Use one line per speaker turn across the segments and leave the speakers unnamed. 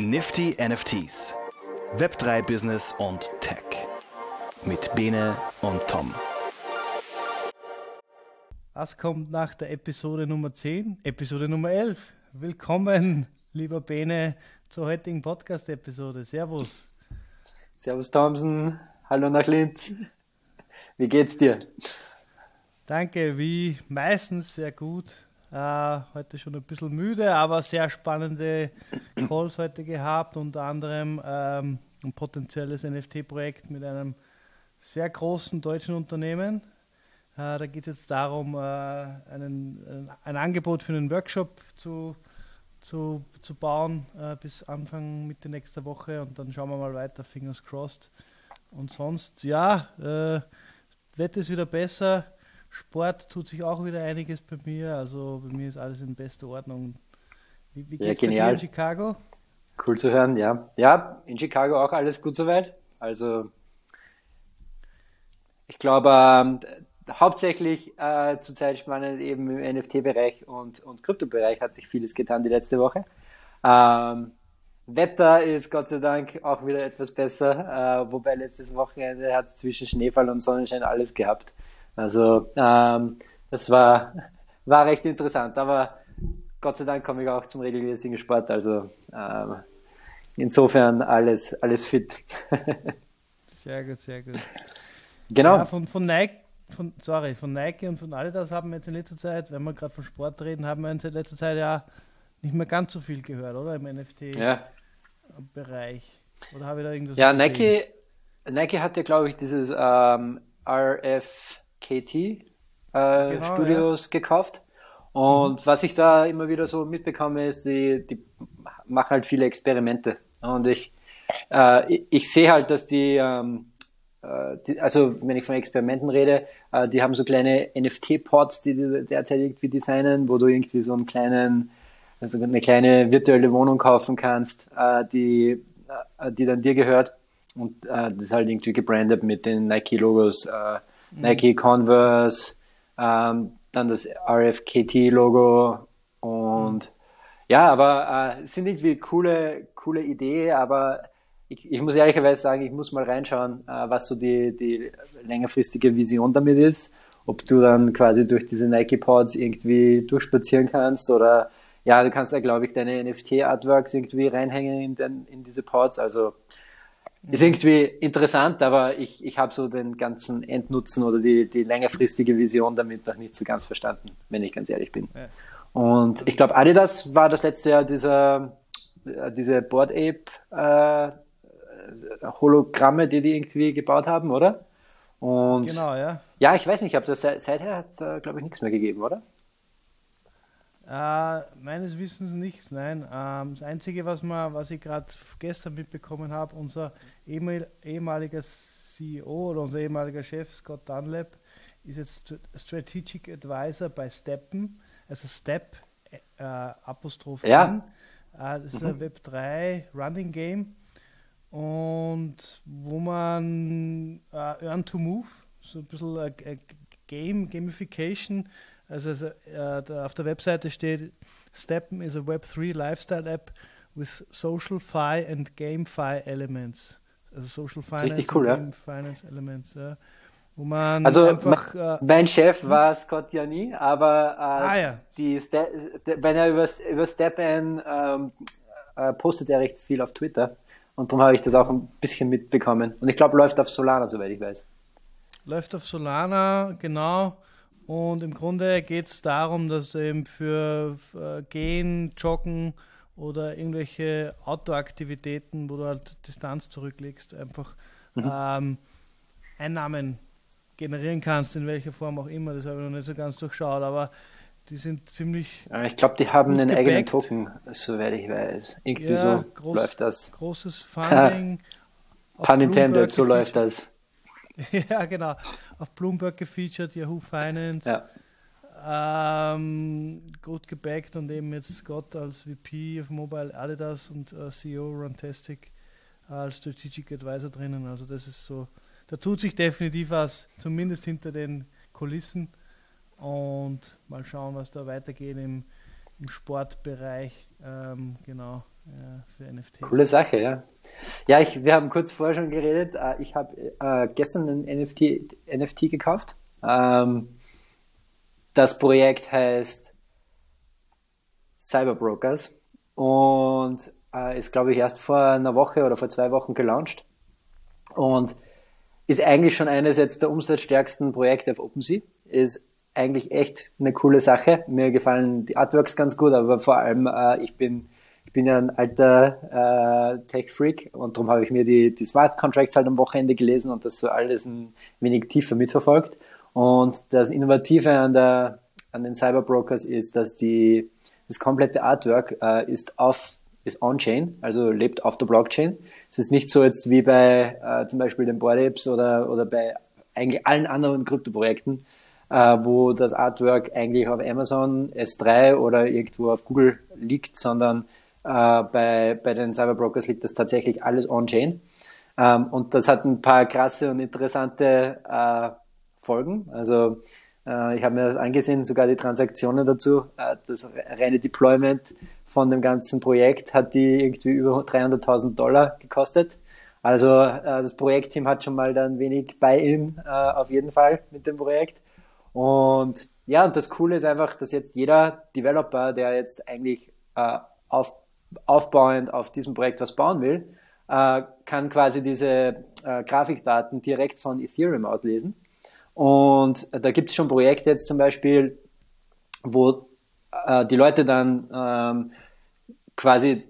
Nifty NFTs, Web3 Business und Tech mit Bene und Tom.
Was kommt nach der Episode Nummer 10? Episode Nummer 11. Willkommen, lieber Bene, zur heutigen Podcast-Episode. Servus.
Servus Thompson, hallo nach Linz. Wie geht's dir?
Danke, wie meistens sehr gut. Uh, heute schon ein bisschen müde, aber sehr spannende Calls heute gehabt, unter anderem ähm, ein potenzielles NFT-Projekt mit einem sehr großen deutschen Unternehmen. Uh, da geht es jetzt darum, uh, einen, ein Angebot für einen Workshop zu, zu, zu bauen bis Anfang, Mitte nächster Woche und dann schauen wir mal weiter, fingers crossed. Und sonst, ja, Wetter ist wieder besser Sport tut sich auch wieder einiges bei mir. Also bei mir ist alles in bester Ordnung.
Wie, wie geht's ja, genial. in Chicago? Cool zu hören, ja. Ja, in Chicago auch alles gut soweit. Also ich glaube, ähm, hauptsächlich äh, zurzeit spannend eben im NFT-Bereich und, und Krypto-Bereich hat sich vieles getan die letzte Woche. Ähm, Wetter ist Gott sei Dank auch wieder etwas besser, äh, wobei letztes Wochenende hat es zwischen Schneefall und Sonnenschein alles gehabt. Also ähm, das war, war recht interessant, aber Gott sei Dank komme ich auch zum regelmäßigen Sport, also ähm, insofern alles, alles fit.
sehr gut, sehr gut.
Genau.
Ja, von, von Nike von, sorry, von Nike und von Adidas haben wir jetzt in letzter Zeit, wenn wir gerade von Sport reden, haben wir in letzter Zeit ja nicht mehr ganz so viel gehört, oder? Im NFT-Bereich. Ja. Oder habe ich da irgendwas
Ja, Nike, Nike hatte, glaube ich, dieses ähm, RF KT äh, genau, Studios ja. gekauft. Und mhm. was ich da immer wieder so mitbekomme, ist, die, die machen halt viele Experimente. Und ich, äh, ich, ich sehe halt, dass die, ähm, äh, die, also wenn ich von Experimenten rede, äh, die haben so kleine NFT-Pods, die die derzeit irgendwie designen, wo du irgendwie so einen kleinen, also eine kleine virtuelle Wohnung kaufen kannst, äh, die, äh, die dann dir gehört. Und äh, das ist halt irgendwie gebrandet mit den Nike-Logos. Mhm. Nike, Converse, ähm, dann das RFKT-Logo und ja, aber äh, sind irgendwie coole, coole Idee, aber ich, ich muss ehrlicherweise sagen, ich muss mal reinschauen, äh, was so die, die längerfristige Vision damit ist. Ob du dann quasi durch diese Nike-Pods irgendwie durchspazieren kannst oder ja, du kannst da, glaube ich, deine NFT-Artworks irgendwie reinhängen in, den, in diese Pods. Also ist irgendwie interessant, aber ich, ich habe so den ganzen Endnutzen oder die, die längerfristige Vision damit noch nicht so ganz verstanden, wenn ich ganz ehrlich bin. Ja. Und ich glaube, Adidas war das letzte Jahr dieser, äh, diese Board Ape äh, Hologramme, die die irgendwie gebaut haben, oder? Und genau, ja. Ja, ich weiß nicht, aber das seither hat es, äh, glaube ich, nichts mehr gegeben, oder?
Äh, meines Wissens nicht, nein. Ähm, das Einzige, was, man, was ich gerade gestern mitbekommen habe, unser ehemaliger CEO oder unser ehemaliger Chef Scott Dunlap ist jetzt Strategic Advisor bei Steppen, also Step äh, Apostroph
ja. N.
Äh, das ist ein mhm. Web3 Running Game und wo man äh, Earn to Move, so ein bisschen äh, Game, Gamification also, also äh, auf der Webseite steht, Steppen is a Web3 Lifestyle App with social fi and GameFi Elements. Also Social Finance
Richtig cool,
Game ja. Finance Elements, ja. Wo man
also einfach, mein, äh, mein Chef hm? war Scott Jani, aber äh, ah, ja. die wenn er über, über Steppen ähm, äh, postet er recht viel auf Twitter und darum habe ich das auch ein bisschen mitbekommen. Und ich glaube, läuft auf Solana, soweit ich weiß.
Läuft auf Solana, genau. Und im Grunde geht es darum, dass du eben für, für Gehen, Joggen oder irgendwelche Outdoor-Aktivitäten, wo du halt Distanz zurücklegst, einfach mhm. ähm, Einnahmen generieren kannst, in welcher Form auch immer. Das habe ich noch nicht so ganz durchschaut, aber die sind ziemlich.
Ich glaube, die haben einen gebackt. eigenen Token, soweit ich weiß. Irgendwie ja, so groß, läuft das.
Großes Funding.
Pun intended, so läuft das.
ja, genau. Auf Bloomberg gefeatured, Yahoo Finance. Ja. Ähm, gut gebackt und eben jetzt Scott als VP of Mobile Adidas und äh, CEO Runtastic als Strategic Advisor drinnen. Also das ist so, da tut sich definitiv was, zumindest hinter den Kulissen. Und mal schauen, was da weitergeht im, im Sportbereich, ähm, genau, äh, für NFTs.
Coole Sache, ja. Ja, ich, wir haben kurz vorher schon geredet. Äh, ich habe äh, gestern ein NFT, NFT gekauft. Ähm, das Projekt heißt Cyberbrokers und äh, ist, glaube ich, erst vor einer Woche oder vor zwei Wochen gelauncht und ist eigentlich schon eines jetzt der umsatzstärksten Projekte auf OpenSea. Ist eigentlich echt eine coole Sache. Mir gefallen die Artworks ganz gut, aber vor allem äh, ich bin ich bin ja ein alter äh, Tech-Freak und darum habe ich mir die, die Smart Contracts halt am Wochenende gelesen und das so alles ein wenig tiefer mitverfolgt. Und das Innovative an, der, an den Cyberbrokers ist, dass die, das komplette Artwork äh, ist auf ist on-chain, also lebt auf der Blockchain. Es ist nicht so jetzt wie bei äh, zum Beispiel den Bored Apes oder, oder bei eigentlich allen anderen Kryptoprojekten, äh, wo das Artwork eigentlich auf Amazon S3 oder irgendwo auf Google liegt, sondern äh, bei, bei den Cyberbrokers liegt das tatsächlich alles on-chain. Ähm, und das hat ein paar krasse und interessante äh, Folgen. Also äh, ich habe mir das angesehen, sogar die Transaktionen dazu. Äh, das reine Deployment von dem ganzen Projekt hat die irgendwie über 300.000 Dollar gekostet. Also äh, das Projektteam hat schon mal dann wenig Buy-in äh, auf jeden Fall mit dem Projekt. Und ja, und das Coole ist einfach, dass jetzt jeder Developer, der jetzt eigentlich äh, auf aufbauend auf diesem Projekt was bauen will, äh, kann quasi diese äh, Grafikdaten direkt von Ethereum auslesen. Und da gibt es schon Projekte jetzt zum Beispiel, wo äh, die Leute dann ähm, quasi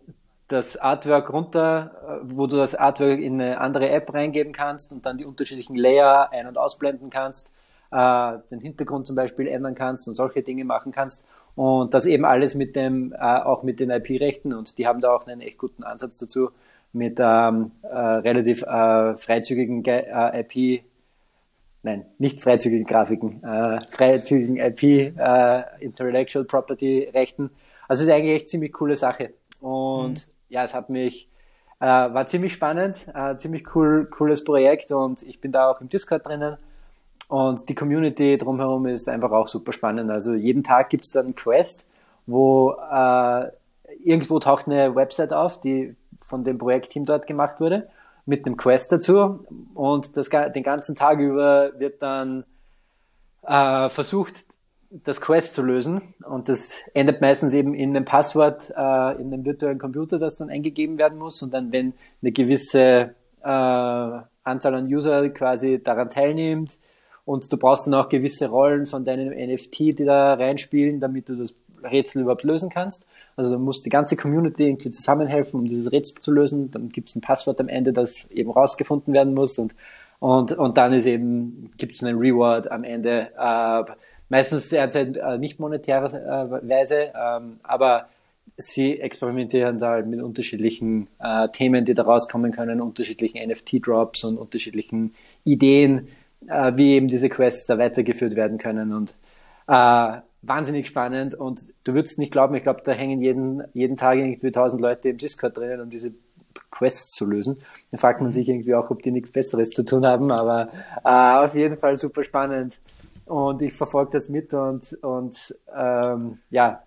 das Artwork runter, äh, wo du das Artwork in eine andere App reingeben kannst und dann die unterschiedlichen Layer ein- und ausblenden kannst, äh, den Hintergrund zum Beispiel ändern kannst und solche Dinge machen kannst. Und das eben alles mit dem, äh, auch mit den IP-Rechten und die haben da auch einen echt guten Ansatz dazu mit ähm, äh, relativ äh, freizügigen äh, IP, nein, nicht freizügigen Grafiken, äh, freizügigen IP, Intellectual Property Rechten. Also es ist eigentlich echt ziemlich coole Sache. Und mhm. ja, es hat mich, war ziemlich spannend, ziemlich cool, cooles Projekt und ich bin da auch im Discord drinnen und die Community drumherum ist einfach auch super spannend. Also jeden Tag gibt es dann Quest, wo äh, irgendwo taucht eine Website auf, die von dem Projektteam dort gemacht wurde, mit einem Quest dazu. Und das, den ganzen Tag über wird dann äh, versucht, das Quest zu lösen. Und das endet meistens eben in einem Passwort äh, in einem virtuellen Computer, das dann eingegeben werden muss. Und dann, wenn eine gewisse äh, Anzahl an User quasi daran teilnimmt, und du brauchst dann auch gewisse Rollen von deinem NFT, die da reinspielen, damit du das Rätsel überhaupt lösen kannst. Also du musst die ganze Community irgendwie zusammenhelfen, um dieses Rätsel zu lösen. Dann gibt es ein Passwort am Ende, das eben rausgefunden werden muss und und, und dann ist eben, gibt es einen Reward am Ende. Äh, meistens derzeit äh, nicht monetäre äh, Weise, ähm, aber sie experimentieren da mit unterschiedlichen äh, Themen, die da rauskommen können, unterschiedlichen NFT-Drops und unterschiedlichen Ideen, äh, wie eben diese Quests da weitergeführt werden können und äh, wahnsinnig spannend und du würdest nicht glauben, ich glaube, da hängen jeden, jeden Tag irgendwie tausend Leute im Discord drinnen, um diese Quests zu lösen. Da fragt man sich irgendwie auch, ob die nichts Besseres zu tun haben, aber äh, auf jeden Fall super spannend und ich verfolge das mit und, und ähm, ja,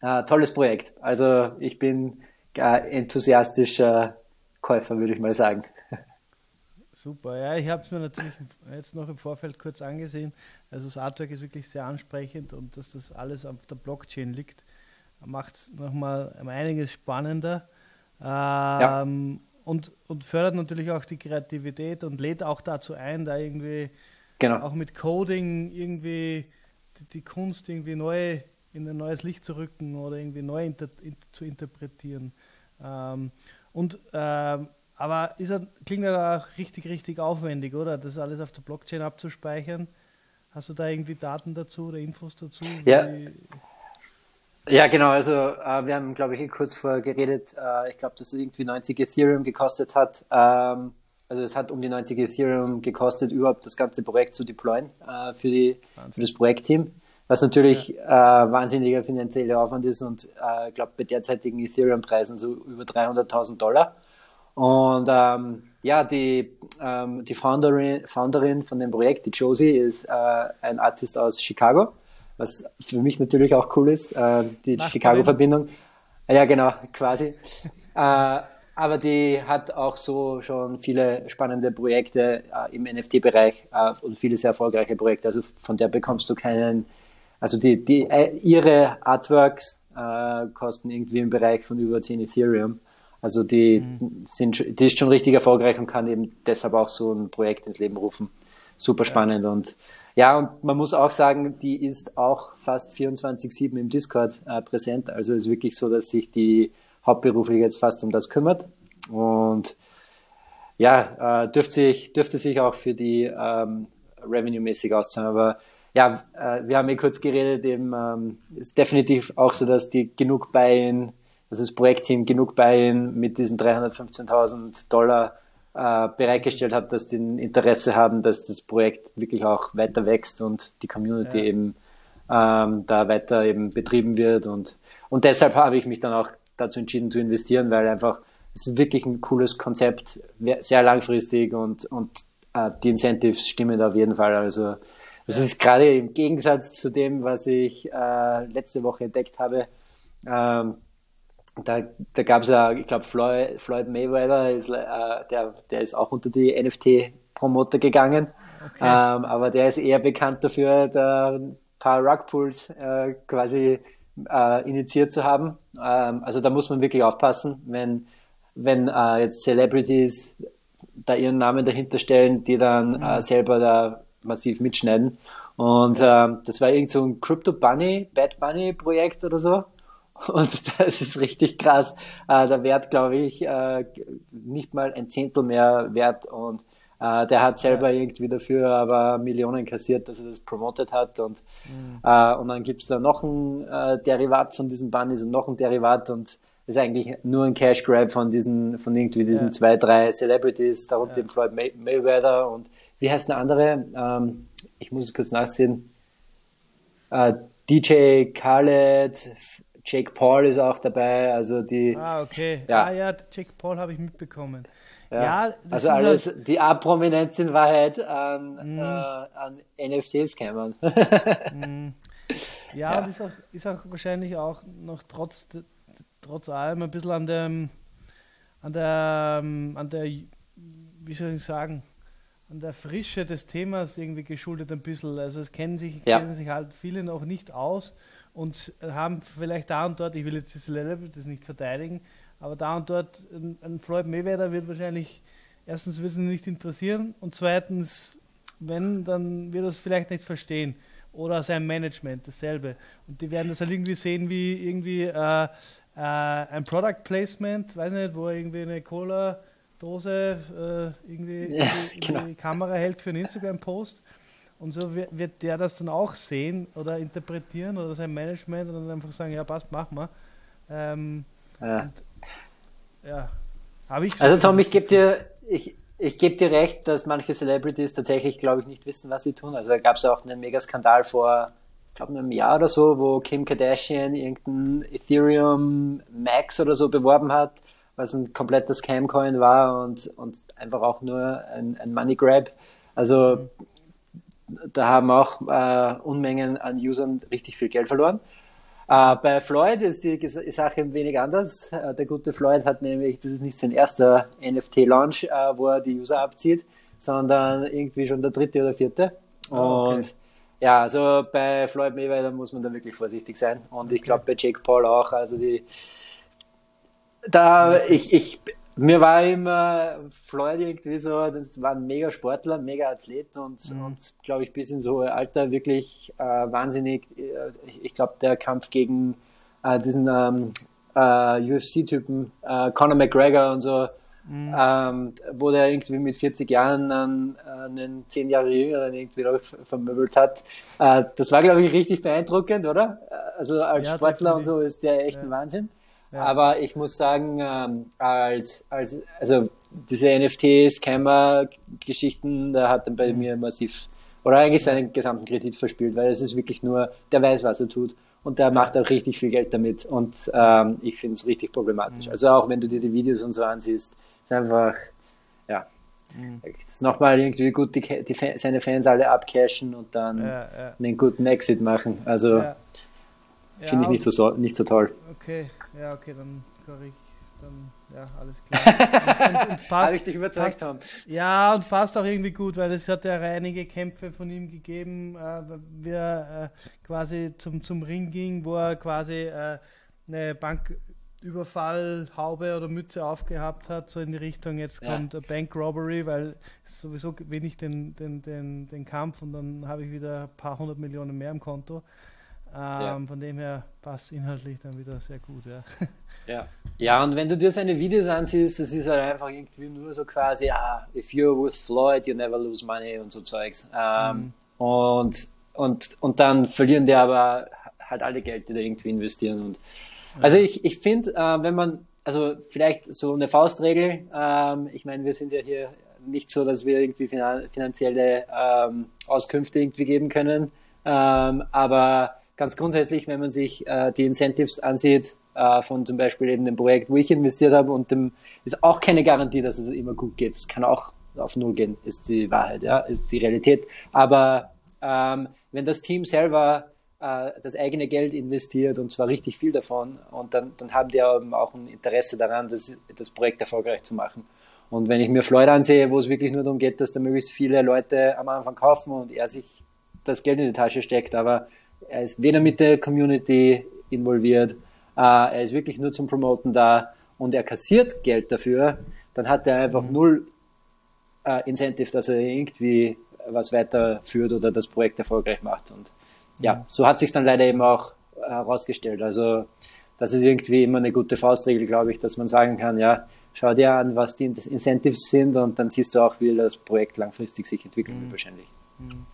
äh, tolles Projekt. Also ich bin äh, enthusiastischer Käufer, würde ich mal sagen.
Super, ja, ich habe es mir natürlich jetzt noch im Vorfeld kurz angesehen. Also das Artwork ist wirklich sehr ansprechend und dass das alles auf der Blockchain liegt, macht es nochmal einiges spannender. Ähm, ja. und, und fördert natürlich auch die Kreativität und lädt auch dazu ein, da irgendwie genau. auch mit Coding irgendwie die, die, Kunst irgendwie neu in ein neues Licht zu rücken oder irgendwie neu inter, in, zu interpretieren. Ähm, und ähm, aber ist er, klingt ja auch richtig, richtig aufwendig, oder? Das alles auf der Blockchain abzuspeichern. Hast du da irgendwie Daten dazu oder Infos dazu?
Ja. Ja, genau. Also äh, wir haben, glaube ich, kurz vorher geredet. Äh, ich glaube, dass es irgendwie 90 Ethereum gekostet hat. Ähm, also es hat um die 90 Ethereum gekostet, überhaupt das ganze Projekt zu deployen äh, für, die, für das Projektteam. Was natürlich ja. äh, wahnsinniger finanzieller Aufwand ist und äh, ich glaube bei derzeitigen Ethereum-Preisen so über 300.000 Dollar. Und ähm, ja, die, ähm, die Founderin, Founderin von dem Projekt, die Josie, ist äh, ein Artist aus Chicago. was für mich natürlich auch cool ist, äh, die Chicago-Verbindung. Ja, genau, quasi. äh, aber die hat auch so schon viele spannende Projekte äh, im NFT-Bereich äh, und viele sehr erfolgreiche Projekte. Also von der bekommst du keinen, also die, die äh, ihre Artworks äh, kosten irgendwie im Bereich von über 10 Ethereum. Also die mhm. sind, die ist schon richtig erfolgreich und kann eben deshalb auch so ein Projekt ins Leben rufen. Super spannend ja. und ja, und man muss auch sagen, die ist auch fast 24-7 im Discord äh, präsent. Also es ist wirklich so, dass sich die hauptberuflich jetzt fast um das kümmert. Und ja, äh, dürfte, sich, dürfte sich auch für die ähm, Revenue-mäßig auszahlen. Aber ja, äh, wir haben eh kurz geredet, eben ähm, ist definitiv auch so, dass die genug Buy-in, dass das Projektteam genug Buy-in mit diesen 315.000 Dollar äh, bereitgestellt hat, dass die ein Interesse haben, dass das Projekt wirklich auch weiter wächst und die Community ja. eben ähm, da weiter eben betrieben wird. Und, und deshalb habe ich mich dann auch dazu entschieden zu investieren, weil einfach es ist wirklich ein cooles Konzept, sehr langfristig und, und äh, die Incentives stimmen da auf jeden Fall. Also das ist gerade im Gegensatz zu dem, was ich äh, letzte Woche entdeckt habe. Ähm, da, da gab es ja, ich glaube, Floyd, Floyd Mayweather, ist, äh, der, der ist auch unter die NFT-Promoter gegangen. Okay. Ähm, aber der ist eher bekannt dafür, da ein paar Rugpools äh, quasi äh, initiiert zu haben. Ähm, also da muss man wirklich aufpassen, wenn, wenn äh, jetzt Celebrities da ihren Namen dahinter stellen, die dann mhm. äh, selber da massiv mitschneiden. Und ähm, das war irgend so ein Crypto Bunny, Bad Bunny Projekt oder so. Und das ist richtig krass. Äh, der Wert, glaube ich, äh, nicht mal ein Zehntel mehr wert. Und äh, der hat selber ja. irgendwie dafür aber Millionen kassiert, dass er das promotet hat. Und, mhm. äh, und dann gibt's da noch ein äh, Derivat von diesem Bunnies und noch ein Derivat. Und ist eigentlich nur ein Cash Grab von diesen, von irgendwie diesen ja. zwei, drei Celebrities, darunter ja. Floyd May Mayweather und wie heißt der andere? Ähm, ich muss es kurz nachsehen. Äh, DJ Khaled, Jake Paul ist auch dabei, also die.
Ah, okay. Ja, ah, ja Jake Paul habe ich mitbekommen.
Ja, ja also alles, halt... die A-Prominenz in Wahrheit an, mm. äh, an NFTs kämen.
mm. Ja, ja. Und ist auch, ist auch wahrscheinlich auch noch trotz, trotz allem ein bisschen an dem, an der, an der, wie soll ich sagen, an der Frische des Themas irgendwie geschuldet ein bisschen. Also es kennen sich, ja. kennen sich halt viele noch nicht aus und haben vielleicht da und dort, ich will jetzt das das nicht verteidigen, aber da und dort ein, ein Floyd Mayweather wird wahrscheinlich erstens wird es nicht interessieren und zweitens, wenn, dann wird er es vielleicht nicht verstehen. Oder sein Management, dasselbe. Und die werden das halt irgendwie sehen wie irgendwie äh, äh, ein Product Placement, weiß nicht, wo er irgendwie eine Cola-Dose äh, irgendwie ja, in die, genau. die Kamera hält für einen Instagram-Post und so wird, der das dann auch sehen oder interpretieren oder sein Management und dann einfach sagen, ja passt, mach mal. Ähm,
ja. Und, ja. Habe ich also Tom, ich gebe dir, ich, ich gebe dir recht, dass manche Celebrities tatsächlich, glaube ich, nicht wissen, was sie tun. Also da gab es auch einen Mega-Skandal vor, ich glaube, einem Jahr oder so, wo Kim Kardashian irgendein Ethereum Max oder so beworben hat, was ein kompletter Scam-Coin war und, und einfach auch nur ein, ein Money Grab. Also mhm da haben auch äh, Unmengen an Usern richtig viel Geld verloren. Äh, bei Floyd ist die Sache ein wenig anders. Äh, der gute Floyd hat nämlich, das ist nicht sein erster NFT-Launch, äh, wo er die User abzieht, sondern irgendwie schon der dritte oder vierte. Oh, okay. Und ja, also bei Floyd Mayweather muss man da wirklich vorsichtig sein. Und ich glaube bei Jake Paul auch. Also die, da, ich, ich, mir war immer Floyd irgendwie so, das war ein mega Sportler, mega Athlet und, mhm. und glaube ich, bis ins hohe Alter wirklich äh, wahnsinnig. Äh, ich glaube, der Kampf gegen äh, diesen ähm, äh, UFC-Typen, äh, Conor McGregor und so, mhm. ähm, wo der irgendwie mit 40 Jahren dann äh, einen 10 Jahre jüngeren irgendwie vermöbelt hat. Äh, das war, glaube ich, richtig beeindruckend, oder? Also als ja, Sportler und so ist der echt ja. ein Wahnsinn. Aber ich muss sagen, ähm, als, als, also diese NFT-Scammer-Geschichten, da hat er bei mhm. mir massiv, oder eigentlich seinen gesamten Kredit verspielt, weil es ist wirklich nur, der weiß, was er tut und der macht auch richtig viel Geld damit und ähm, ich finde es richtig problematisch. Mhm. Also auch wenn du dir die Videos und so ansiehst, ist einfach, ja, mhm. nochmal irgendwie gut die, die, seine Fans alle abcashen und dann ja, ja. einen guten Exit machen. Also ja. Finde ich nicht so, nicht so toll.
Okay, ja, okay, dann korrekt. Dann, ja, alles klar. Und, und, und passt, ich dich überzeugt passt, haben. Ja, und passt auch irgendwie gut, weil es hat ja einige Kämpfe von ihm gegeben, äh, wie er äh, quasi zum, zum Ring ging, wo er quasi äh, eine Bank Überfall, Haube oder Mütze aufgehabt hat, so in die Richtung, jetzt ja. kommt Bank Robbery, weil sowieso gewinne ich den, den, den, den Kampf und dann habe ich wieder ein paar hundert Millionen mehr im Konto. Ähm, ja. Von dem her passt inhaltlich dann wieder sehr gut. Ja.
ja. Ja, und wenn du dir seine Videos ansiehst, das ist halt einfach irgendwie nur so quasi, ah, if you're with Floyd, you never lose money und so Zeugs. Ähm, mhm. und, und, und dann verlieren die aber halt alle Geld, die da irgendwie investieren und also ich, ich finde, äh, wenn man, also vielleicht so eine Faustregel, ähm, ich meine, wir sind ja hier nicht so, dass wir irgendwie finanzielle ähm, Auskünfte irgendwie geben können, ähm, aber ganz grundsätzlich, wenn man sich äh, die Incentives ansieht, äh, von zum Beispiel eben dem Projekt, wo ich investiert habe und dem ist auch keine Garantie, dass es immer gut geht. Es kann auch auf Null gehen, ist die Wahrheit, ja, ist die Realität. Aber ähm, wenn das Team selber äh, das eigene Geld investiert und zwar richtig viel davon und dann, dann haben die auch ein Interesse daran, das, das Projekt erfolgreich zu machen. Und wenn ich mir Floyd ansehe, wo es wirklich nur darum geht, dass da möglichst viele Leute am Anfang kaufen und er sich das Geld in die Tasche steckt, aber er ist weder mit der Community involviert, äh, er ist wirklich nur zum Promoten da und er kassiert Geld dafür, dann hat er einfach mhm. null äh, Incentive, dass er irgendwie was weiterführt oder das Projekt erfolgreich macht. Und ja, so hat sich dann leider eben auch herausgestellt. Also das ist irgendwie immer eine gute Faustregel, glaube ich, dass man sagen kann, ja, schau dir an, was die Incentives sind und dann siehst du auch, wie das Projekt langfristig sich entwickeln wird mhm. wahrscheinlich. Mhm.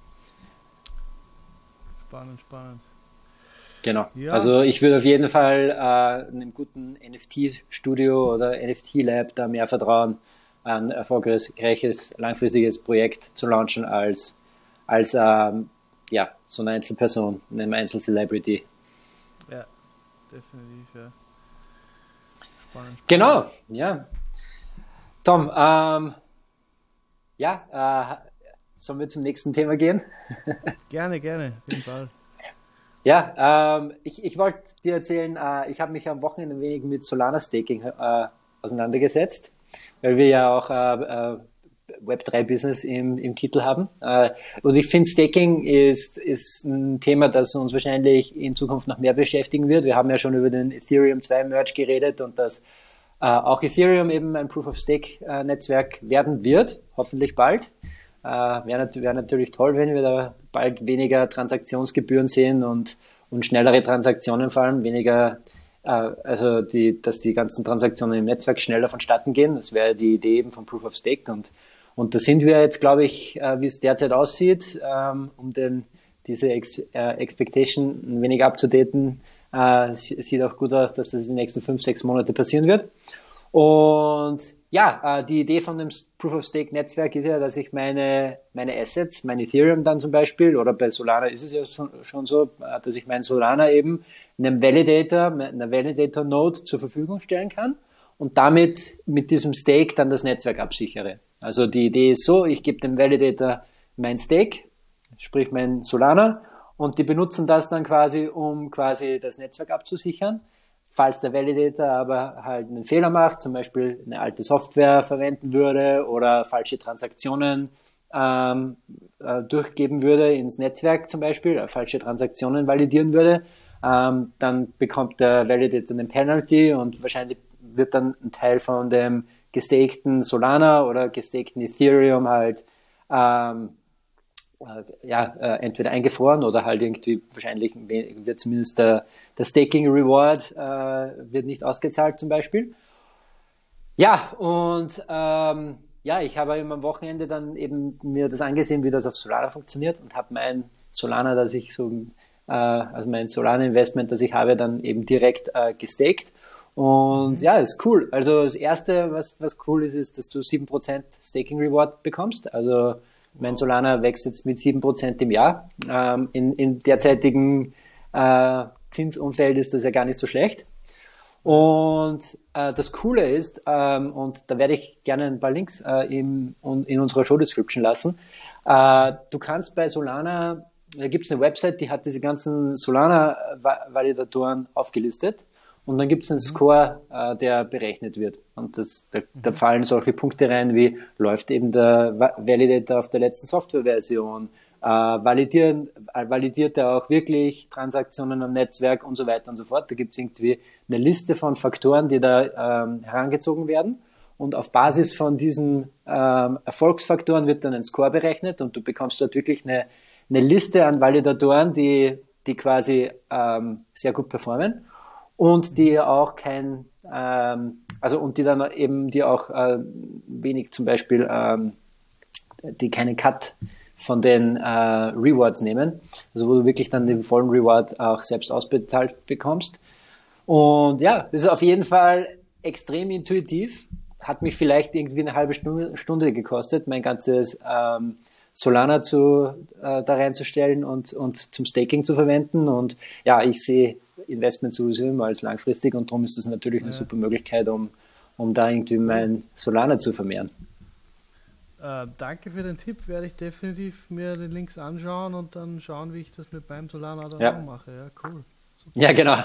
Spannend, spannend.
Genau. Ja. Also ich würde auf jeden Fall äh, einem guten NFT-Studio oder NFT-Lab da mehr vertrauen, ein erfolgreiches, langfristiges Projekt zu launchen, als, als ähm, ja, so eine Einzelperson, eine Einzelcelebrity.
Ja, definitiv, ja.
Spannend, spannend. Genau, ja. Tom, ähm, ja, äh, sollen wir zum nächsten Thema gehen?
gerne, gerne, auf jeden Fall.
Ja, ähm, ich, ich wollte dir erzählen, äh, ich habe mich am Wochenende ein wenig mit Solana Staking äh, auseinandergesetzt, weil wir ja auch äh, äh Web3-Business im, im Titel haben. Äh, und ich finde, Staking ist, ist ein Thema, das uns wahrscheinlich in Zukunft noch mehr beschäftigen wird. Wir haben ja schon über den Ethereum 2 Merge geredet und dass äh, auch Ethereum eben ein Proof-of-Stake-Netzwerk werden wird, hoffentlich bald. Äh, Wäre wär natürlich toll, wenn wir da bald weniger Transaktionsgebühren sehen und, und schnellere Transaktionen vor allem, weniger also die, dass die ganzen Transaktionen im Netzwerk schneller vonstatten gehen. Das wäre die Idee eben von Proof of Stake und und da sind wir jetzt, glaube ich, äh, wie es derzeit aussieht, ähm, um den, diese Ex äh, Expectation ein wenig abzudaten. Äh, sieht auch gut aus, dass das in den nächsten fünf, sechs Monate passieren wird. Und ja, äh, die Idee von dem Proof of Stake Netzwerk ist ja, dass ich meine, meine Assets, mein Ethereum dann zum Beispiel, oder bei Solana ist es ja schon so, äh, dass ich mein Solana eben einem Validator, einer Validator Node zur Verfügung stellen kann und damit mit diesem Stake dann das Netzwerk absichere. Also die Idee ist so, ich gebe dem Validator mein Stake, sprich mein Solana, und die benutzen das dann quasi, um quasi das Netzwerk abzusichern. Falls der Validator aber halt einen Fehler macht, zum Beispiel eine alte Software verwenden würde oder falsche Transaktionen ähm, äh, durchgeben würde ins Netzwerk zum Beispiel, äh, falsche Transaktionen validieren würde, ähm, dann bekommt der Validator eine Penalty und wahrscheinlich wird dann ein Teil von dem gestakten Solana oder gestakten Ethereum halt ähm, äh, ja, äh, entweder eingefroren oder halt irgendwie wahrscheinlich wird zumindest der, der Staking Reward äh, wird nicht ausgezahlt zum Beispiel. Ja, und ähm, ja, ich habe eben am Wochenende dann eben mir das angesehen, wie das auf Solana funktioniert und habe mein Solana, das ich so, äh, also mein Solana Investment, das ich habe, dann eben direkt äh, gestaked und mhm. ja, ist cool. Also das erste, was, was cool ist, ist, dass du 7% Staking Reward bekommst. Also mein Solana wächst jetzt mit 7% im Jahr. Ähm, in, in derzeitigen äh, Zinsumfeld ist das ja gar nicht so schlecht. Und äh, das Coole ist, ähm, und da werde ich gerne ein paar Links äh, im, in unserer Show Description lassen, äh, du kannst bei Solana, da gibt es eine Website, die hat diese ganzen Solana-Validatoren aufgelistet. Und dann gibt es einen mhm. Score, äh, der berechnet wird. Und das, da, da, fallen solche Punkte rein, wie läuft eben der Validator auf der letzten Softwareversion, äh, validieren, äh, validiert er auch wirklich Transaktionen am Netzwerk und so weiter und so fort. Da gibt es irgendwie eine Liste von Faktoren, die da ähm, herangezogen werden. Und auf Basis von diesen ähm, Erfolgsfaktoren wird dann ein Score berechnet und du bekommst dort wirklich eine, eine Liste an Validatoren, die, die quasi ähm, sehr gut performen und die auch kein, ähm, also und die dann eben die auch äh, wenig zum Beispiel, ähm, die keinen Cut von den äh, Rewards nehmen, also wo du wirklich dann den vollen Reward auch selbst ausbezahlt bekommst. Und ja, das ist auf jeden Fall extrem intuitiv. Hat mich vielleicht irgendwie eine halbe Stunde, Stunde gekostet, mein ganzes ähm, Solana zu, äh, da reinzustellen und, und zum Staking zu verwenden. Und ja, ich sehe Investment sowieso immer als langfristig und darum ist das natürlich eine ja. super Möglichkeit, um, um da irgendwie mein Solana zu vermehren.
Äh, danke für den Tipp, werde ich definitiv mir den Links anschauen und dann schauen, wie ich das mit meinem Solana dann
ja.
auch mache. Ja, cool.
Super. Ja, genau.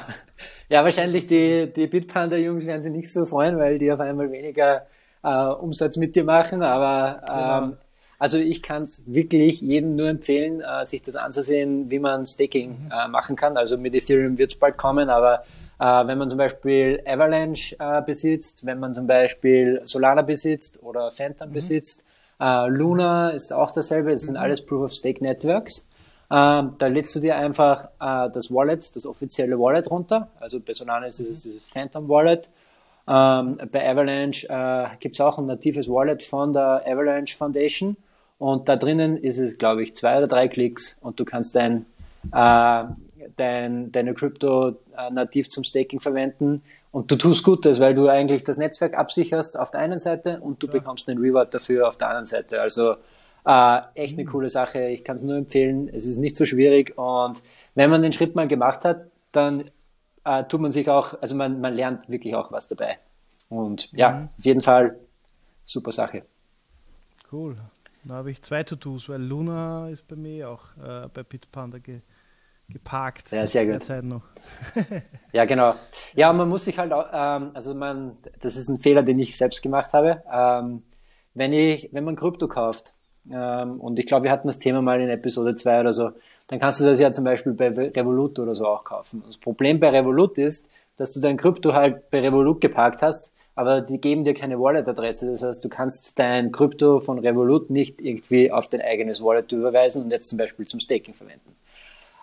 Ja, wahrscheinlich die, die Bitpanda-Jungs werden sich nicht so freuen, weil die auf einmal weniger äh, Umsatz mit dir machen, aber ähm, genau. Also ich kann es wirklich jedem nur empfehlen, äh, sich das anzusehen, wie man Staking mhm. äh, machen kann. Also mit Ethereum wird es bald kommen, aber äh, wenn man zum Beispiel Avalanche äh, besitzt, wenn man zum Beispiel Solana besitzt oder Phantom mhm. besitzt, äh, Luna ist auch dasselbe, das sind mhm. alles Proof-of-Stake-Networks. Ähm, da lädst du dir einfach äh, das Wallet, das offizielle Wallet runter. Also bei Solana ist es mhm. dieses Phantom Wallet. Ähm, bei Avalanche äh, gibt es auch ein natives Wallet von der Avalanche Foundation. Und da drinnen ist es, glaube ich, zwei oder drei Klicks und du kannst dein, äh, dein, deine Krypto äh, nativ zum Staking verwenden. Und du tust Gutes, weil du eigentlich das Netzwerk absicherst auf der einen Seite und du ja. bekommst einen Reward dafür auf der anderen Seite. Also äh, echt eine mhm. coole Sache. Ich kann es nur empfehlen. Es ist nicht so schwierig und wenn man den Schritt mal gemacht hat, dann äh, tut man sich auch, also man, man lernt wirklich auch was dabei. Und ja, mhm. auf jeden Fall super Sache.
Cool. Da habe ich zwei To-Dos, weil Luna ist bei mir auch äh, bei Bitpanda ge geparkt.
Ja, sehr gut. noch. ja, genau. Ja, man muss sich halt auch, ähm, also man, das ist ein Fehler, den ich selbst gemacht habe. Ähm, wenn ich, wenn man Krypto kauft, ähm, und ich glaube, wir hatten das Thema mal in Episode 2 oder so, dann kannst du das ja zum Beispiel bei Revolut oder so auch kaufen. Das Problem bei Revolut ist, dass du dein Krypto halt bei Revolut geparkt hast aber die geben dir keine Wallet-Adresse. Das heißt, du kannst dein Krypto von Revolut nicht irgendwie auf dein eigenes Wallet überweisen und jetzt zum Beispiel zum Staking verwenden.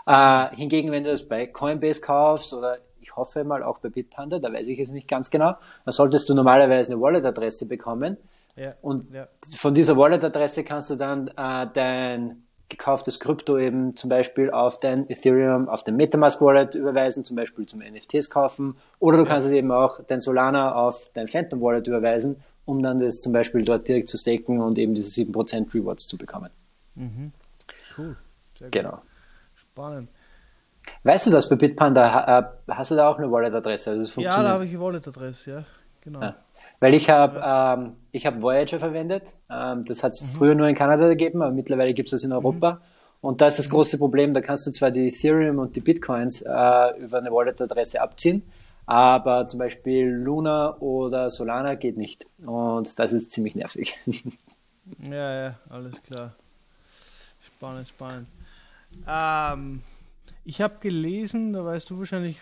Äh, hingegen, wenn du das bei Coinbase kaufst oder ich hoffe mal auch bei Bitpanda, da weiß ich es nicht ganz genau, dann solltest du normalerweise eine Wallet-Adresse bekommen. Ja, und ja. von dieser Wallet-Adresse kannst du dann äh, dein gekauftes Krypto eben zum Beispiel auf dein Ethereum, auf den Metamask Wallet überweisen, zum Beispiel zum NFTs kaufen. Oder du kannst es eben auch dein Solana auf dein Phantom Wallet überweisen, um dann das zum Beispiel dort direkt zu staken und eben diese 7% Rewards zu bekommen.
Mhm. Cool.
Sehr genau.
Spannend.
Weißt du das bei Bitpanda? Äh, hast du da auch eine Wallet-Adresse? Also
ja, da habe ich eine Wallet-Adresse, ja. Genau. Ja.
Weil ich habe ähm, ich hab Voyager verwendet. Ähm, das hat es mhm. früher nur in Kanada gegeben, aber mittlerweile gibt es das in Europa. Mhm. Und da ist das mhm. große Problem, da kannst du zwar die Ethereum und die Bitcoins äh, über eine Wallet-Adresse abziehen, aber zum Beispiel Luna oder Solana geht nicht. Und das ist ziemlich nervig.
ja, ja, alles klar. Spannend, spannend. Ähm, ich habe gelesen, da weißt du wahrscheinlich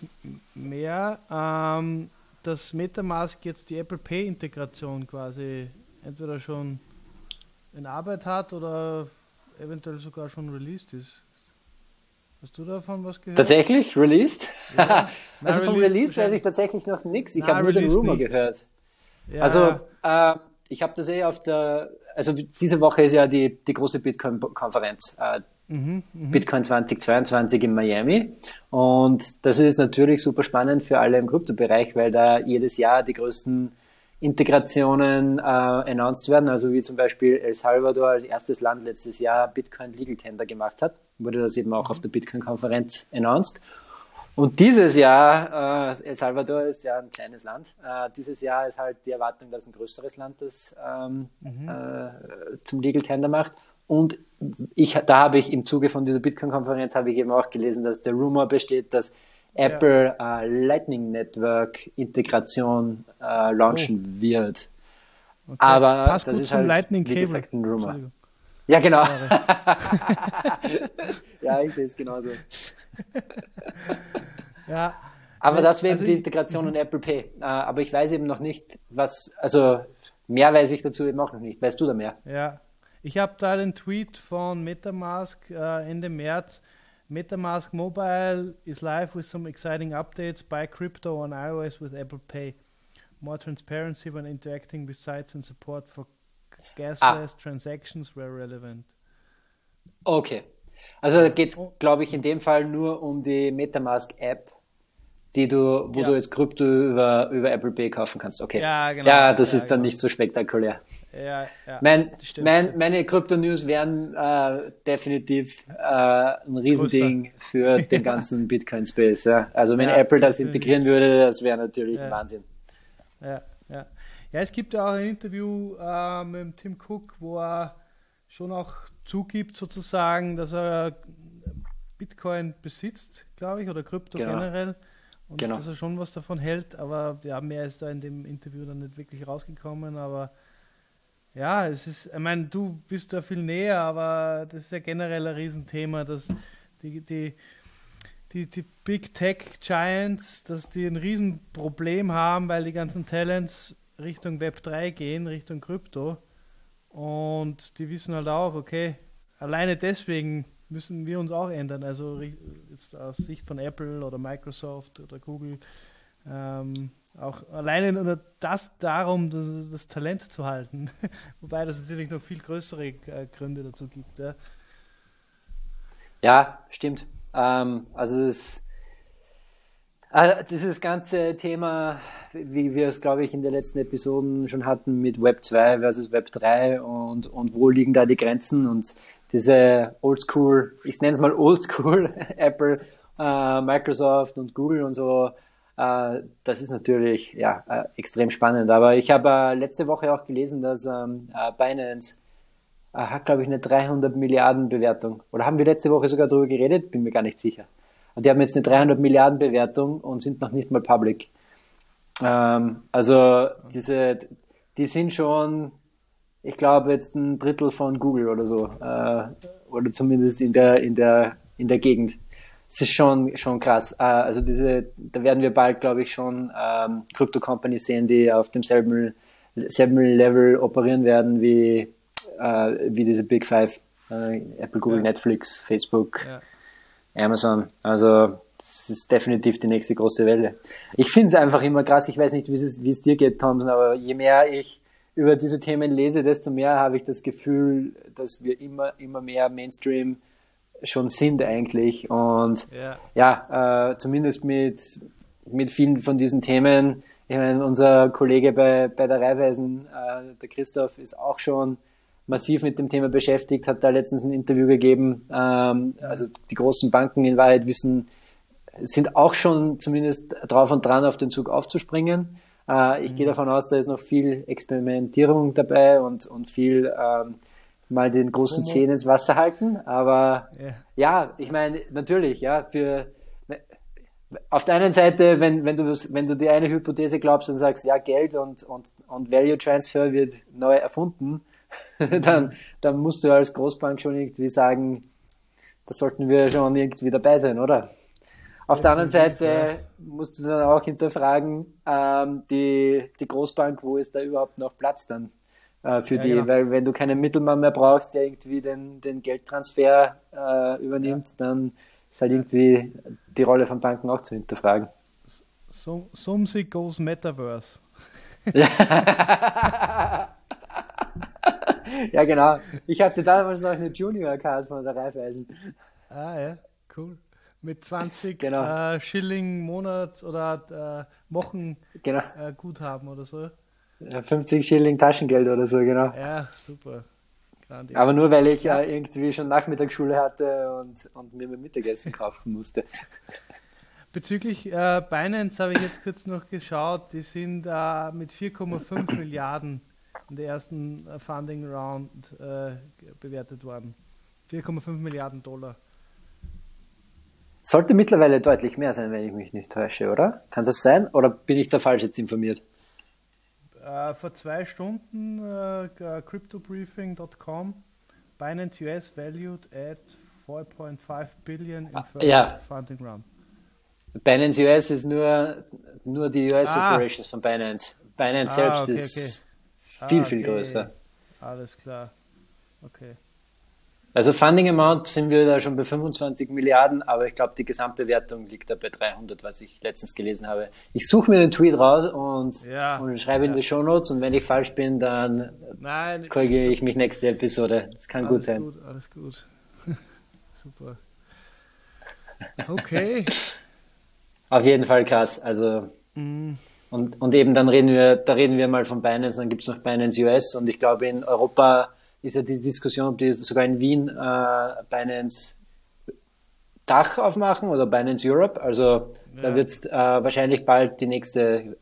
mehr, ähm, dass Metamask jetzt die Apple Pay Integration quasi entweder schon in Arbeit hat oder eventuell sogar schon released ist. Hast du davon was gehört?
Tatsächlich? Released? Ja. also vom Released weiß ich tatsächlich noch nichts. Ich habe nur den Rumor nicht. gehört. Ja. Also äh, ich habe das eh auf der, also diese Woche ist ja die, die große Bitcoin-Konferenz. Äh, Mhm, mhm, Bitcoin 2022 in Miami. Und das ist natürlich super spannend für alle im Kryptobereich, weil da jedes Jahr die größten Integrationen äh, announced werden. Also wie zum Beispiel El Salvador als erstes Land letztes Jahr Bitcoin Legal Tender gemacht hat, wurde das eben auch auf der Bitcoin-Konferenz announced. Und dieses Jahr, äh, El Salvador ist ja ein kleines Land, äh, dieses Jahr ist halt die Erwartung, dass ein größeres Land das ähm, mhm. äh, zum Legal Tender macht. Und ich, da habe ich im Zuge von dieser Bitcoin-Konferenz habe ich eben auch gelesen, dass der Rumor besteht, dass Apple ja. äh, Lightning Network Integration äh, launchen oh. wird.
Okay. Aber Passt das ist halt, Lightning Cable. Gesagt, ein Rumor.
Ja, genau. ja, ich sehe es genauso. ja. Aber das wäre also die Integration in Apple Pay. Äh, aber ich weiß eben noch nicht, was, also mehr weiß ich dazu eben auch noch nicht. Weißt du da mehr?
Ja, ich habe da den Tweet von Metamask äh, Ende März. Metamask Mobile is live with some exciting updates. Buy crypto on iOS with Apple Pay. More transparency when interacting with sites and support for gasless ah. transactions were relevant.
Okay. Also geht es, oh. glaube ich, in dem Fall nur um die Metamask App, die du, wo ja. du jetzt Krypto über, über Apple Pay kaufen kannst. Okay. Ja, genau. Ja, das ja, ist dann genau. nicht so spektakulär. Ja, ja. Mein, mein, meine Krypto-News wären äh, definitiv äh, ein Riesending Größer. für den ganzen Bitcoin-Space. Ja. Also wenn Apple das integrieren würde, das wäre natürlich ein Wahnsinn.
Ja, ja. Ja, es gibt ja auch ein Interview äh, mit Tim Cook, wo er schon auch zugibt, sozusagen, dass er Bitcoin besitzt, glaube ich, oder Krypto genau. generell. Und genau. dass er schon was davon hält, aber ja, mehr ist da in dem Interview dann nicht wirklich rausgekommen, aber ja, es ist, ich meine, du bist da viel näher, aber das ist ja generell ein Riesenthema, dass die, die, die, die Big Tech Giants, dass die ein Riesenproblem haben, weil die ganzen Talents Richtung Web 3 gehen, Richtung Krypto. Und die wissen halt auch, okay, alleine deswegen müssen wir uns auch ändern. Also jetzt aus Sicht von Apple oder Microsoft oder Google. Ähm, auch alleine nur das darum, das, das Talent zu halten. Wobei das natürlich noch viel größere äh, Gründe dazu gibt. Ja,
ja stimmt. Ähm, also es, äh, dieses ganze Thema, wie wir es, glaube ich, in den letzten Episoden schon hatten mit Web 2 versus Web 3 und, und wo liegen da die Grenzen und diese Oldschool, ich nenne es mal Oldschool, Apple, äh, Microsoft und Google und so, das ist natürlich ja, äh, extrem spannend. Aber ich habe äh, letzte Woche auch gelesen, dass ähm, Binance hat, glaube ich, eine 300 Milliarden Bewertung. Oder haben wir letzte Woche sogar darüber geredet? Bin mir gar nicht sicher. Und die haben jetzt eine 300 Milliarden Bewertung und sind noch nicht mal public. Ähm, also diese, die sind schon, ich glaube, jetzt ein Drittel von Google oder so. Äh, oder zumindest in der, in der, in der Gegend es ist schon, schon krass. Äh, also diese, da werden wir bald, glaube ich, schon ähm, Crypto-Companies sehen, die auf demselben selben Level operieren werden wie, äh, wie diese Big Five. Äh, Apple, Google, ja. Netflix, Facebook, ja. Amazon. Also das ist definitiv die nächste große Welle. Ich finde es einfach immer krass. Ich weiß nicht, wie es dir geht, Thompson, aber je mehr ich über diese Themen lese, desto mehr habe ich das Gefühl, dass wir immer, immer mehr Mainstream schon sind eigentlich. Und ja, ja äh, zumindest mit, mit vielen von diesen Themen. Ich meine, unser Kollege bei, bei der Reihweisen, äh, der Christoph, ist auch schon massiv mit dem Thema beschäftigt, hat da letztens ein Interview gegeben. Ähm, also die großen Banken in Wahrheit wissen, sind auch schon zumindest drauf und dran, auf den Zug aufzuspringen. Äh, ich mhm. gehe davon aus, da ist noch viel Experimentierung dabei und, und viel ähm, mal den großen mhm. Zehen ins Wasser halten. Aber ja, ja ich meine, natürlich, ja, für auf der einen Seite, wenn, wenn, du, wenn du die eine Hypothese glaubst und sagst, ja, Geld und, und, und Value Transfer wird neu erfunden, dann, mhm. dann musst du als Großbank schon irgendwie sagen, da sollten wir schon irgendwie dabei sein, oder? Auf der anderen Seite musst du dann auch hinterfragen, ähm, die, die Großbank, wo ist da überhaupt noch Platz dann? Äh, für ja, die, genau. weil wenn du keinen Mittelmann mehr brauchst, der irgendwie den, den Geldtransfer äh, übernimmt, ja. dann ist halt irgendwie die Rolle von Banken auch zu hinterfragen.
So, Sumsi goes Metaverse.
ja, genau. Ich hatte damals noch eine Junior-Card von der Raiffeisen.
Ah ja, cool. Mit 20 genau. äh, Schilling Monat oder äh, Wochen genau. äh, Guthaben oder so.
50 Schilling Taschengeld oder so, genau.
Ja, super.
Grandios. Aber nur weil ich ja. äh, irgendwie schon Nachmittagsschule hatte und, und mir mein Mittagessen kaufen musste.
Bezüglich äh, Binance habe ich jetzt kurz noch geschaut, die sind äh, mit 4,5 Milliarden in der ersten äh, Funding Round äh, bewertet worden. 4,5 Milliarden Dollar.
Sollte mittlerweile deutlich mehr sein, wenn ich mich nicht täusche, oder? Kann das sein? Oder bin ich da falsch jetzt informiert?
Äh, vor zwei Stunden äh, cryptobriefing.com Binance US valued at 4.5 billion in
ah, ja.
funding round.
Binance US ist nur, nur die US ah. Operations von Binance. Binance ah, selbst okay, ist okay. viel, viel ah, okay. größer.
Alles klar. Okay.
Also Funding Amount sind wir da schon bei 25 Milliarden, aber ich glaube, die Gesamtbewertung liegt da bei 300, was ich letztens gelesen habe. Ich suche mir den Tweet raus und, ja, und schreibe ja. in die Show Notes und wenn ich falsch bin, dann Nein, korrigiere ich mich nächste Episode. Das kann gut sein.
Gut, alles gut. Super. Okay.
Auf jeden Fall krass. Also mm. und, und eben dann reden wir, da reden wir mal von Binance, dann gibt es noch Binance US und ich glaube in Europa ist ja die Diskussion, ob die sogar in Wien äh, Binance Dach aufmachen oder Binance Europe. Also ja. da wird es äh, wahrscheinlich bald die nächste,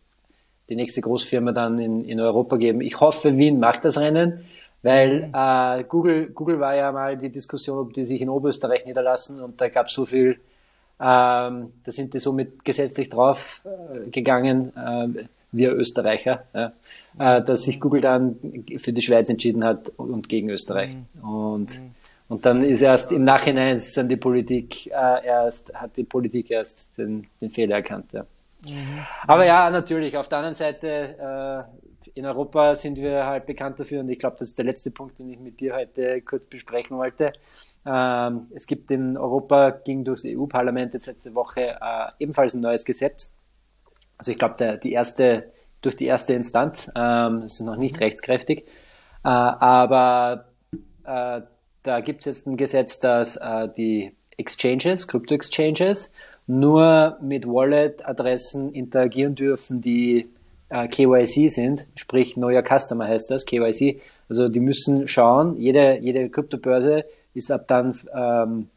die nächste Großfirma dann in, in Europa geben. Ich hoffe, Wien macht das Rennen, weil mhm. äh, Google, Google war ja mal die Diskussion, ob die sich in Oberösterreich niederlassen und da gab es so viel, ähm, da sind die so mit gesetzlich drauf äh, gegangen, äh, wir Österreicher. Ja dass sich Google dann für die Schweiz entschieden hat und gegen Österreich. Mhm. Und, mhm. und dann ist erst im Nachhinein ist dann die Politik äh, erst, hat die Politik erst den, den Fehler erkannt. Ja. Mhm. Aber ja, natürlich, auf der anderen Seite, äh, in Europa sind wir halt bekannt dafür und ich glaube, das ist der letzte Punkt, den ich mit dir heute kurz besprechen wollte. Ähm, es gibt in Europa, ging durchs EU-Parlament jetzt letzte Woche äh, ebenfalls ein neues Gesetz. Also ich glaube, die erste durch die erste Instanz. Ähm, das ist noch nicht rechtskräftig. Äh, aber äh, da gibt es jetzt ein Gesetz, dass äh, die Exchanges, Krypto-Exchanges, nur mit Wallet-Adressen interagieren dürfen, die äh, KYC sind, sprich neuer Customer heißt das, KYC. Also die müssen schauen, jede, jede Kryptobörse ist ab dann ähm,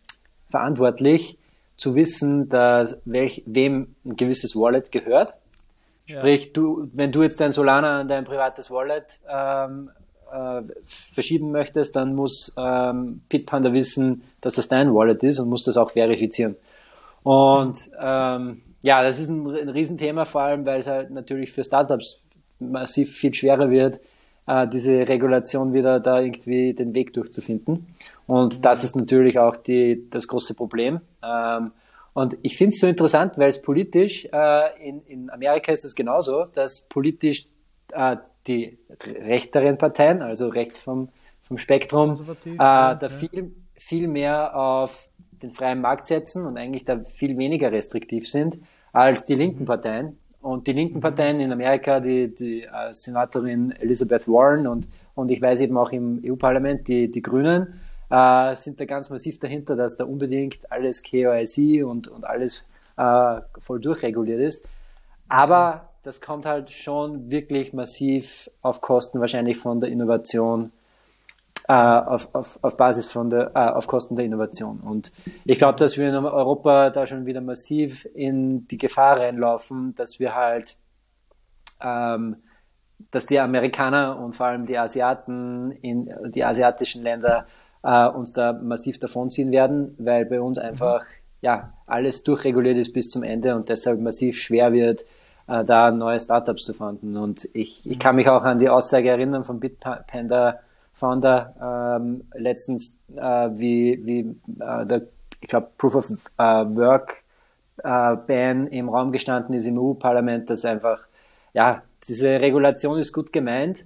verantwortlich zu wissen, dass welch, wem ein gewisses Wallet gehört Sprich, ja. du, wenn du jetzt dein Solana an dein privates Wallet ähm, äh, verschieben möchtest, dann muss ähm, Bitpanda wissen, dass das dein Wallet ist und muss das auch verifizieren. Und ähm, ja, das ist ein, ein Riesenthema, vor allem, weil es halt natürlich für Startups massiv viel schwerer wird, äh, diese Regulation wieder da irgendwie den Weg durchzufinden. Und das ist natürlich auch die, das große Problem. Ähm, und ich finde es so interessant, weil es politisch, äh, in, in Amerika ist es genauso, dass politisch äh, die rechteren Parteien, also rechts vom, vom Spektrum, äh, da ja. viel, viel mehr auf den freien Markt setzen und eigentlich da viel weniger restriktiv sind als die linken mhm. Parteien. Und die linken mhm. Parteien in Amerika, die, die äh, Senatorin Elizabeth Warren und, und ich weiß eben auch im EU-Parlament die, die Grünen, äh, sind da ganz massiv dahinter, dass da unbedingt alles KYC und, und alles äh, voll durchreguliert ist. Aber das kommt halt schon wirklich massiv auf Kosten wahrscheinlich von der Innovation, äh, auf, auf, auf Basis von der, äh, auf Kosten der Innovation. Und ich glaube, dass wir in Europa da schon wieder massiv in die Gefahr reinlaufen, dass wir halt, ähm, dass die Amerikaner und vor allem die Asiaten in die asiatischen Länder äh, uns da massiv davonziehen werden, weil bei uns einfach ja alles durchreguliert ist bis zum Ende und deshalb massiv schwer wird, äh, da neue Startups zu finden. Und ich, ich kann mich auch an die Aussage erinnern von Bitpanda Founder ähm, letztens, äh, wie, wie äh, der, ich glaube, Proof of äh, Work äh, Ban im Raum gestanden ist im EU-Parlament, dass einfach, ja, diese Regulation ist gut gemeint,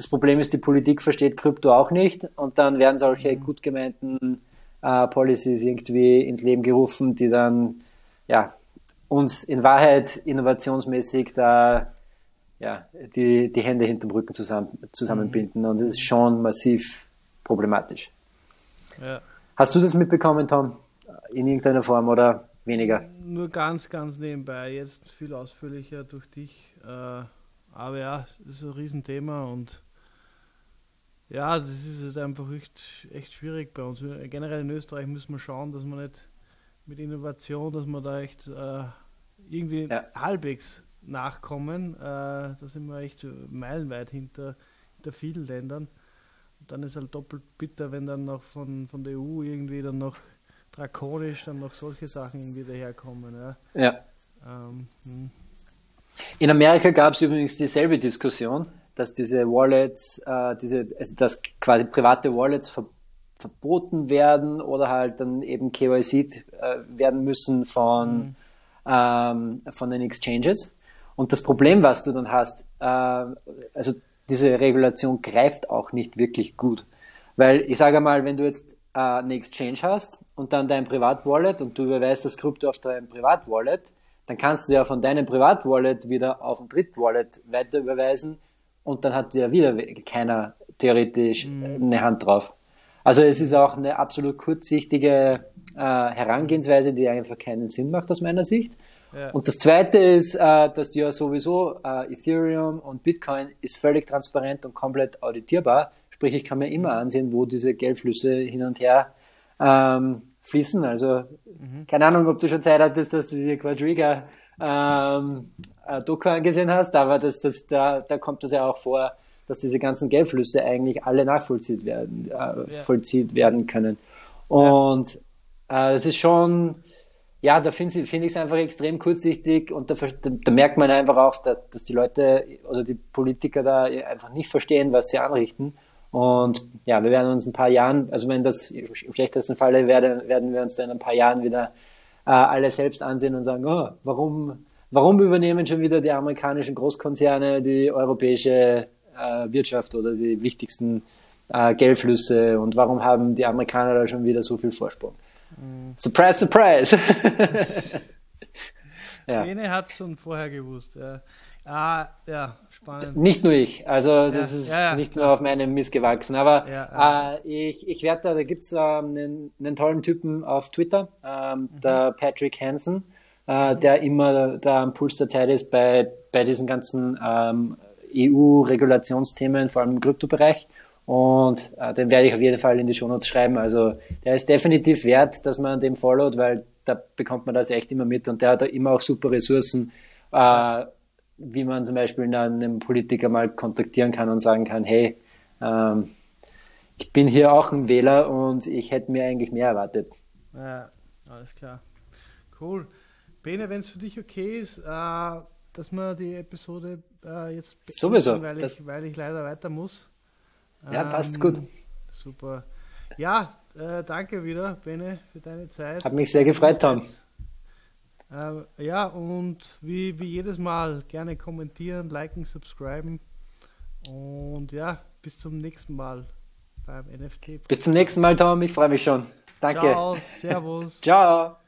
das Problem ist, die Politik versteht Krypto auch nicht und dann werden solche mhm. gut gemeinten äh, Policies irgendwie ins Leben gerufen, die dann ja, uns in Wahrheit innovationsmäßig da ja, die, die Hände hinterm Rücken zusammen, zusammenbinden und das ist schon massiv problematisch. Ja. Hast du das mitbekommen, Tom? In irgendeiner Form oder weniger?
Nur ganz, ganz nebenbei, jetzt viel ausführlicher durch dich. Äh aber ja, das ist ein Riesenthema und ja, das ist halt einfach echt, echt schwierig bei uns. Generell in Österreich müssen wir schauen, dass wir nicht mit Innovation, dass wir da echt äh, irgendwie ja. halbwegs nachkommen. Äh, da sind wir echt meilenweit hinter, hinter vielen Ländern. Und dann ist halt doppelt bitter, wenn dann noch von, von der EU irgendwie dann noch drakonisch dann noch solche Sachen irgendwie daherkommen. Ja.
ja. Ähm, hm. In Amerika gab es übrigens dieselbe Diskussion, dass diese Wallets, äh, diese, also dass quasi private Wallets ver verboten werden oder halt dann eben KYC äh, werden müssen von, mhm. ähm, von den Exchanges. Und das Problem, was du dann hast, äh, also diese Regulation greift auch nicht wirklich gut. Weil ich sage mal, wenn du jetzt äh, eine Exchange hast und dann dein Privatwallet und du überweist das Krypto auf dein Privatwallet, dann kannst du ja von deinem Privatwallet wieder auf ein Drittwallet weiter überweisen und dann hat ja wieder keiner theoretisch mhm. eine Hand drauf. Also es ist auch eine absolut kurzsichtige äh, Herangehensweise, die einfach keinen Sinn macht aus meiner Sicht. Ja. Und das Zweite ist, äh, dass ja sowieso äh, Ethereum und Bitcoin ist völlig transparent und komplett auditierbar. Sprich, ich kann mir immer ansehen, wo diese Geldflüsse hin und her ähm, fließen. Also mhm. keine Ahnung, ob du schon Zeit hattest, dass du dir Quadriga ähm, äh, Doku angesehen hast, aber das, das, da, da kommt das ja auch vor, dass diese ganzen Geldflüsse eigentlich alle nachvollzieht werden, äh, ja. vollzieht werden können. Und ja. äh, das ist schon, ja, da finde find ich es einfach extrem kurzsichtig und da, da, da merkt man einfach auch, dass, dass die Leute oder die Politiker da einfach nicht verstehen, was sie anrichten. Und ja, wir werden uns ein paar Jahren, also wenn das im schlechtesten Falle werde, werden wir uns dann in ein paar Jahren wieder äh, alle selbst ansehen und sagen, oh, warum, warum übernehmen schon wieder die amerikanischen Großkonzerne die europäische äh, Wirtschaft oder die wichtigsten äh, Geldflüsse und warum haben die Amerikaner da schon wieder so viel Vorsprung? Mhm. Surprise, surprise!
ja. Jene hat schon vorher gewusst. Ja. Ah, ja, spannend.
Nicht nur ich, also das ja, ist ja, nicht nur auf meinem Mist gewachsen, aber äh, ich, ich werde da, da gibt es ähm, einen, einen, tollen Typen auf Twitter, ähm, mhm. der Patrick Hansen, äh, mhm. der immer da am Puls der Zeit ist bei, bei diesen ganzen ähm, EU-Regulationsthemen, vor allem im Kryptobereich. Und äh, den werde ich auf jeden Fall in die Shownotes schreiben. Also der ist definitiv wert, dass man dem followt, weil da bekommt man das echt immer mit und der hat da immer auch super Ressourcen. Äh, wie man zum Beispiel einen Politiker mal kontaktieren kann und sagen kann, hey, ähm, ich bin hier auch ein Wähler und ich hätte mir eigentlich mehr erwartet.
Ja, alles klar. Cool. Bene, wenn es für dich okay ist, äh, dass wir die Episode äh, jetzt
Sowieso.
Weil ich, weil ich leider weiter muss.
Ja, passt ähm, gut.
Super. Ja, äh, danke wieder, Bene, für deine Zeit.
Hat mich sehr gefreut, Tom.
Äh, ja, und wie, wie jedes Mal gerne kommentieren, liken, subscriben. Und ja, bis zum nächsten Mal beim NFT.
Bis zum nächsten Mal, Tom. Ich freue mich schon. Danke.
Ciao, Servus.
Ciao.